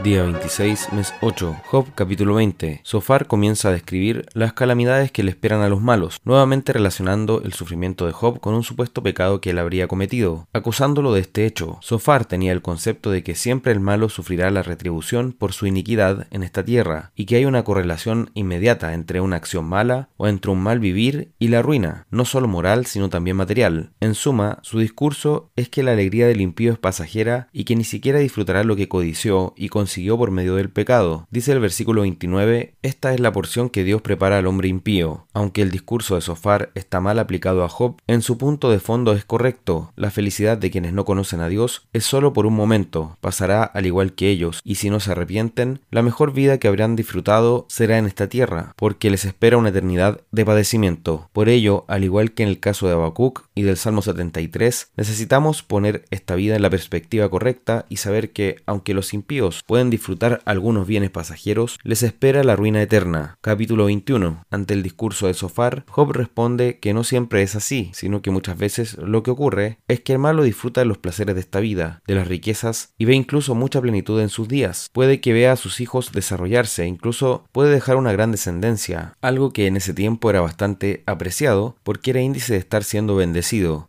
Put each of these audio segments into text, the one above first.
Día 26, mes 8, Job capítulo 20. Sofar comienza a describir las calamidades que le esperan a los malos, nuevamente relacionando el sufrimiento de Job con un supuesto pecado que él habría cometido, acusándolo de este hecho. Sofar tenía el concepto de que siempre el malo sufrirá la retribución por su iniquidad en esta tierra, y que hay una correlación inmediata entre una acción mala o entre un mal vivir y la ruina, no solo moral sino también material. En suma, su discurso es que la alegría del impío es pasajera y que ni siquiera disfrutará lo que codició y consiguió por medio del pecado. Dice el versículo 29, esta es la porción que Dios prepara al hombre impío. Aunque el discurso de Sofar está mal aplicado a Job, en su punto de fondo es correcto. La felicidad de quienes no conocen a Dios es solo por un momento, pasará al igual que ellos, y si no se arrepienten, la mejor vida que habrán disfrutado será en esta tierra, porque les espera una eternidad de padecimiento. Por ello, al igual que en el caso de Habacuc y del Salmo 73, necesitamos poner esta vida en la perspectiva correcta y saber que, aunque los impíos pueden disfrutar algunos bienes pasajeros, les espera la ruina eterna. Capítulo 21. Ante el discurso de Sofar, Job responde que no siempre es así, sino que muchas veces lo que ocurre es que el malo disfruta de los placeres de esta vida, de las riquezas, y ve incluso mucha plenitud en sus días. Puede que vea a sus hijos desarrollarse, incluso puede dejar una gran descendencia, algo que en ese tiempo era bastante apreciado porque era índice de estar siendo bendecido.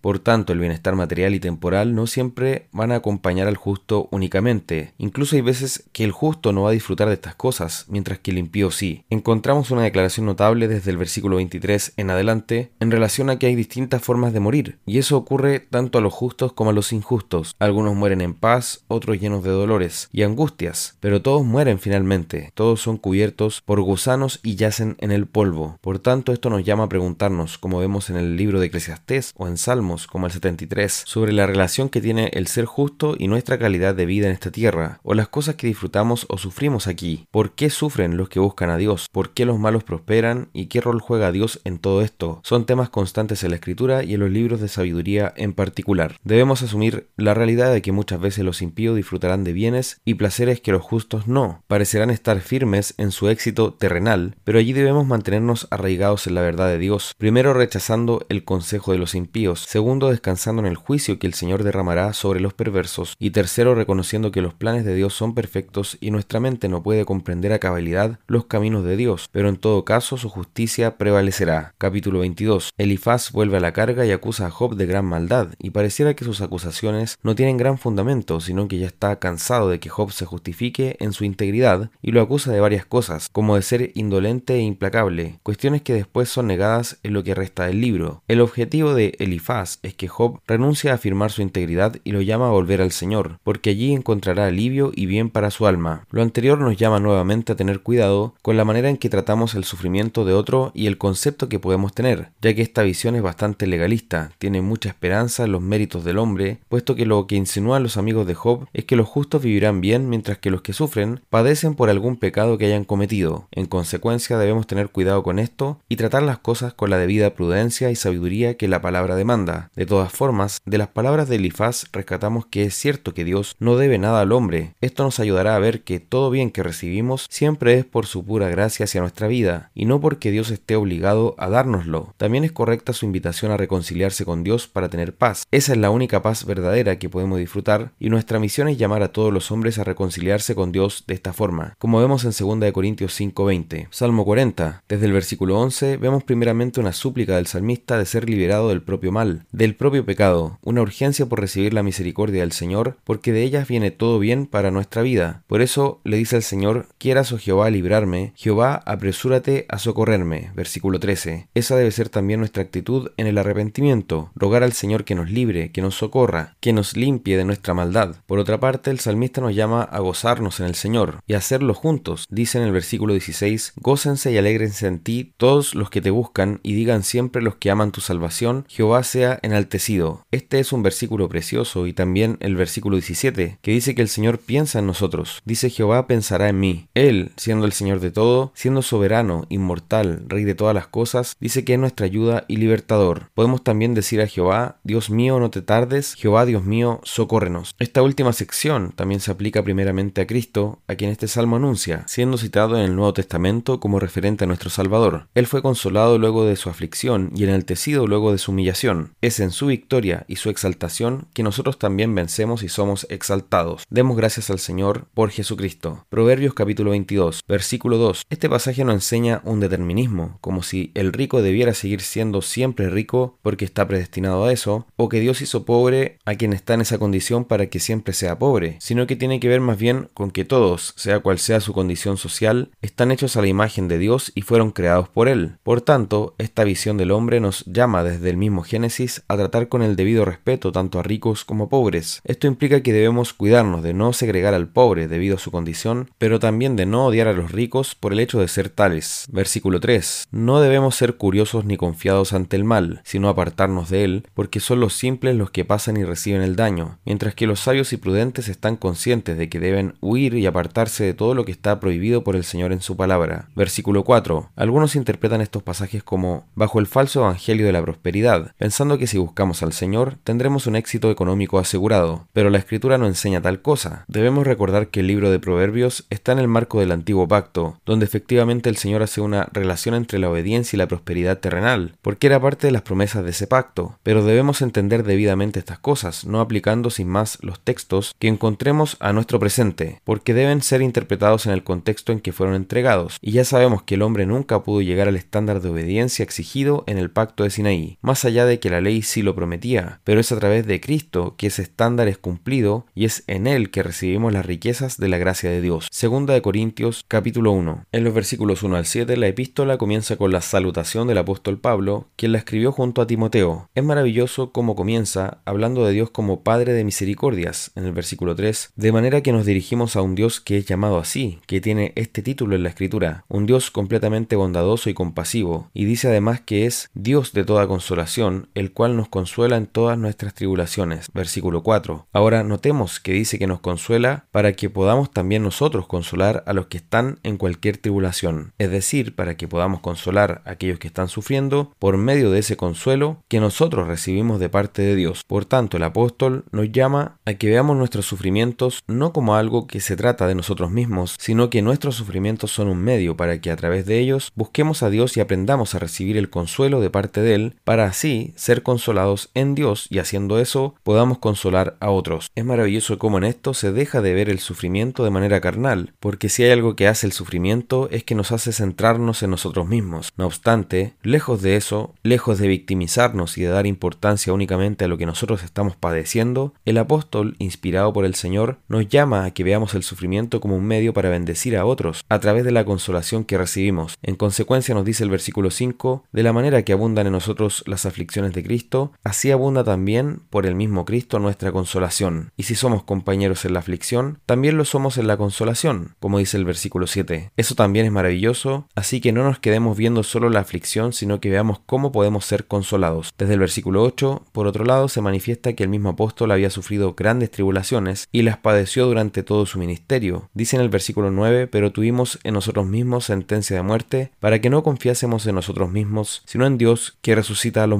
Por tanto, el bienestar material y temporal no siempre van a acompañar al justo únicamente. Incluso hay veces que el justo no va a disfrutar de estas cosas, mientras que el impío sí. Encontramos una declaración notable desde el versículo 23 en adelante en relación a que hay distintas formas de morir, y eso ocurre tanto a los justos como a los injustos. Algunos mueren en paz, otros llenos de dolores y angustias, pero todos mueren finalmente, todos son cubiertos por gusanos y yacen en el polvo. Por tanto, esto nos llama a preguntarnos, como vemos en el libro de Eclesiastés o en Salmos como el 73, sobre la relación que tiene el ser justo y nuestra calidad de vida en esta tierra, o las cosas que disfrutamos o sufrimos aquí? ¿Por qué sufren los que buscan a Dios? ¿Por qué los malos prosperan? ¿Y qué rol juega Dios en todo esto? Son temas constantes en la escritura y en los libros de sabiduría en particular. Debemos asumir la realidad de que muchas veces los impíos disfrutarán de bienes y placeres que los justos no. Parecerán estar firmes en su éxito terrenal, pero allí debemos mantenernos arraigados en la verdad de Dios, primero rechazando el consejo de los impíos, segundo descansando en el juicio que el Señor derramará sobre los perversos, y tercero reconociendo que los planes de Dios son perfectos y nuestra mente no puede comprender a cabalidad los caminos de Dios, pero en todo caso su justicia prevalecerá. Capítulo 22. Elifaz vuelve a la carga y acusa a Job de gran maldad, y pareciera que sus acusaciones no tienen gran fundamento, sino que ya está cansado de que Job se justifique en su integridad y lo acusa de varias cosas, como de ser indolente e implacable, cuestiones que después son negadas en lo que resta del libro. El objetivo de Elifaz es que Job renuncie a afirmar su integridad y lo llama a volver al Señor, porque allí encontrará alivio y bien para su alma. Lo anterior nos llama nuevamente a tener cuidado con la manera en que tratamos el sufrimiento de otro y el concepto que podemos tener, ya que esta visión es bastante legalista, tiene mucha esperanza en los méritos del hombre, puesto que lo que insinúan los amigos de Job es que los justos vivirán bien mientras que los que sufren padecen por algún pecado que hayan cometido. En consecuencia debemos tener cuidado con esto y tratar las cosas con la debida prudencia y sabiduría que la palabra demanda. De todas formas, de las palabras de Elifaz rescatamos que es cierto que Dios no debe nada al hombre. Esto nos ayudará a ver que todo bien que recibimos siempre es por su pura gracia hacia nuestra vida, y no porque Dios esté obligado a dárnoslo. También es correcta su invitación a reconciliarse con Dios para tener paz. Esa es la única paz verdadera que podemos disfrutar, y nuestra misión es llamar a todos los hombres a reconciliarse con Dios de esta forma, como vemos en 2 Corintios 5:20. Salmo 40. Desde el versículo 11 vemos primeramente una súplica del salmista de ser liberado del propio mal, del propio pecado, una urgencia por recibir la misericordia del Señor, porque de ellas viene todo bien para nuestra vida. Por eso le dice al Señor, quieras, oh Jehová, librarme, Jehová, apresúrate a socorrerme. Versículo 13. Esa debe ser también nuestra actitud en el arrepentimiento, rogar al Señor que nos libre, que nos socorra, que nos limpie de nuestra maldad. Por otra parte, el salmista nos llama a gozarnos en el Señor y a hacerlo juntos. Dice en el versículo 16, gócense y alégrense en ti todos los que te buscan y digan siempre los que aman tu salvación, Jehová sea enaltecido. Este es un versículo precioso y también el versículo 17, que dice que el Señor piensa en nosotros Dice Jehová pensará en mí. Él, siendo el Señor de todo, siendo soberano, inmortal, Rey de todas las cosas, dice que es nuestra ayuda y libertador. Podemos también decir a Jehová, Dios mío, no te tardes, Jehová, Dios mío, socórrenos. Esta última sección también se aplica primeramente a Cristo, a quien este salmo anuncia, siendo citado en el Nuevo Testamento como referente a nuestro Salvador. Él fue consolado luego de su aflicción y enaltecido luego de su humillación Es en su victoria y su exaltación que nosotros también vencemos y somos exaltados. Demos gracias al Señor por Jesucristo. Proverbios capítulo 22, versículo 2. Este pasaje nos enseña un determinismo, como si el rico debiera seguir siendo siempre rico porque está predestinado a eso, o que Dios hizo pobre a quien está en esa condición para que siempre sea pobre, sino que tiene que ver más bien con que todos, sea cual sea su condición social, están hechos a la imagen de Dios y fueron creados por Él. Por tanto, esta visión del hombre nos llama desde el mismo Génesis a tratar con el debido respeto tanto a ricos como pobres. Esto implica que debemos cuidarnos de no segregar al pobre debido a su condición, pero también de no odiar a los ricos por el hecho de ser tales. Versículo 3. No debemos ser curiosos ni confiados ante el mal, sino apartarnos de él, porque son los simples los que pasan y reciben el daño, mientras que los sabios y prudentes están conscientes de que deben huir y apartarse de todo lo que está prohibido por el Señor en su palabra. Versículo 4. Algunos interpretan estos pasajes como bajo el falso evangelio de la prosperidad, pensando que si buscamos al Señor tendremos un éxito económico asegurado, pero la escritura no enseña tal cosa. Debemos recordar que el libro de Proverbios está en el marco del antiguo pacto, donde efectivamente el Señor hace una relación entre la obediencia y la prosperidad terrenal, porque era parte de las promesas de ese pacto, pero debemos entender debidamente estas cosas, no aplicando sin más los textos que encontremos a nuestro presente, porque deben ser interpretados en el contexto en que fueron entregados, y ya sabemos que el hombre nunca pudo llegar al estándar de obediencia exigido en el pacto de Sinaí, más allá de que la ley sí lo prometía, pero es a través de Cristo que ese estándar es cumplido y es en él que recibimos las riquezas de la gracia de Dios. Segunda de Corintios capítulo 1. En los versículos 1 al 7 la epístola comienza con la salutación del apóstol Pablo, quien la escribió junto a Timoteo. Es maravilloso cómo comienza hablando de Dios como Padre de misericordias en el versículo 3, de manera que nos dirigimos a un Dios que es llamado así, que tiene este título en la escritura, un Dios completamente bondadoso y compasivo, y dice además que es Dios de toda consolación, el cual nos consuela en todas nuestras tribulaciones. Versículo 4. Ahora notemos que dice que nos consuela para que podamos también nosotros consolar a los que están en cualquier tribulación, es decir, para que podamos consolar a aquellos que están sufriendo por medio de ese consuelo que nosotros recibimos de parte de Dios. Por tanto, el apóstol nos llama a que veamos nuestros sufrimientos no como algo que se trata de nosotros mismos, sino que nuestros sufrimientos son un medio para que a través de ellos busquemos a Dios y aprendamos a recibir el consuelo de parte de Él, para así ser consolados en Dios y haciendo eso podamos consolar a otros. Es maravilloso cómo en esto se deja de ver el sufrimiento de manera carnal, porque si hay algo que hace el sufrimiento es que nos hace centrarnos en nosotros mismos. No obstante, lejos de eso, lejos de victimizarnos y de dar importancia únicamente a lo que nosotros estamos padeciendo, el apóstol, inspirado por el Señor, nos llama a que veamos el sufrimiento como un medio para bendecir a otros, a través de la consolación que recibimos. En consecuencia nos dice el versículo 5, de la manera que abundan en nosotros las aflicciones de Cristo, así abunda también por el mismo Cristo nuestra consolación. Y si somos compañeros en la aflicción, también lo somos en la consolación, como dice el versículo 7. Eso también es maravilloso, así que no nos quedemos viendo solo la aflicción, sino que veamos cómo podemos ser consolados. Desde el versículo 8, por otro lado, se manifiesta que el mismo apóstol había sufrido grandes tribulaciones y las padeció durante todo su ministerio. Dice en el versículo 9, pero tuvimos en nosotros mismos sentencia de muerte, para que no confiásemos en nosotros mismos, sino en Dios que resucita a los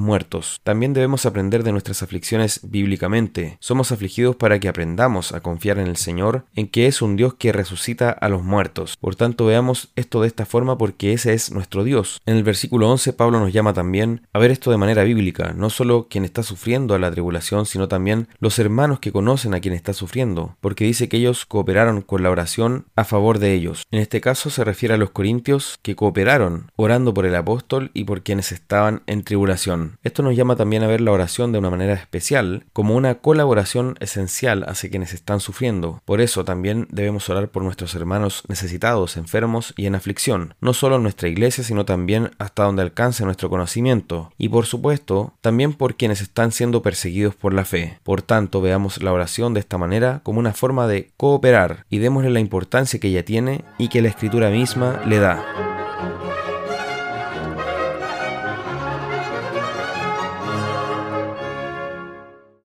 También debemos aprender de nuestras aflicciones bíblicamente. Somos afligidos para que aprendamos a confiar en el Señor, en que es un Dios que resucita a los muertos. Por tanto, veamos esto de esta forma porque ese es nuestro Dios. En el versículo 11, Pablo nos llama también a ver esto de manera bíblica, no solo quien está sufriendo a la tribulación, sino también los hermanos que conocen a quien está sufriendo, porque dice que ellos cooperaron con la oración a favor de ellos. En este caso se refiere a los corintios que cooperaron orando por el apóstol y por quienes estaban en tribulación. Esto nos llama también a ver la oración de una manera especial, como una colaboración esencial hacia quienes están sufriendo. Por eso también debemos orar por nuestros hermanos necesitados, enfermos y en aflicción, no solo en nuestra iglesia, sino también hasta donde alcance nuestro conocimiento, y por supuesto también por quienes están siendo perseguidos por la fe. Por tanto, veamos la oración de esta manera como una forma de cooperar y démosle la importancia que ella tiene y que la escritura misma le da.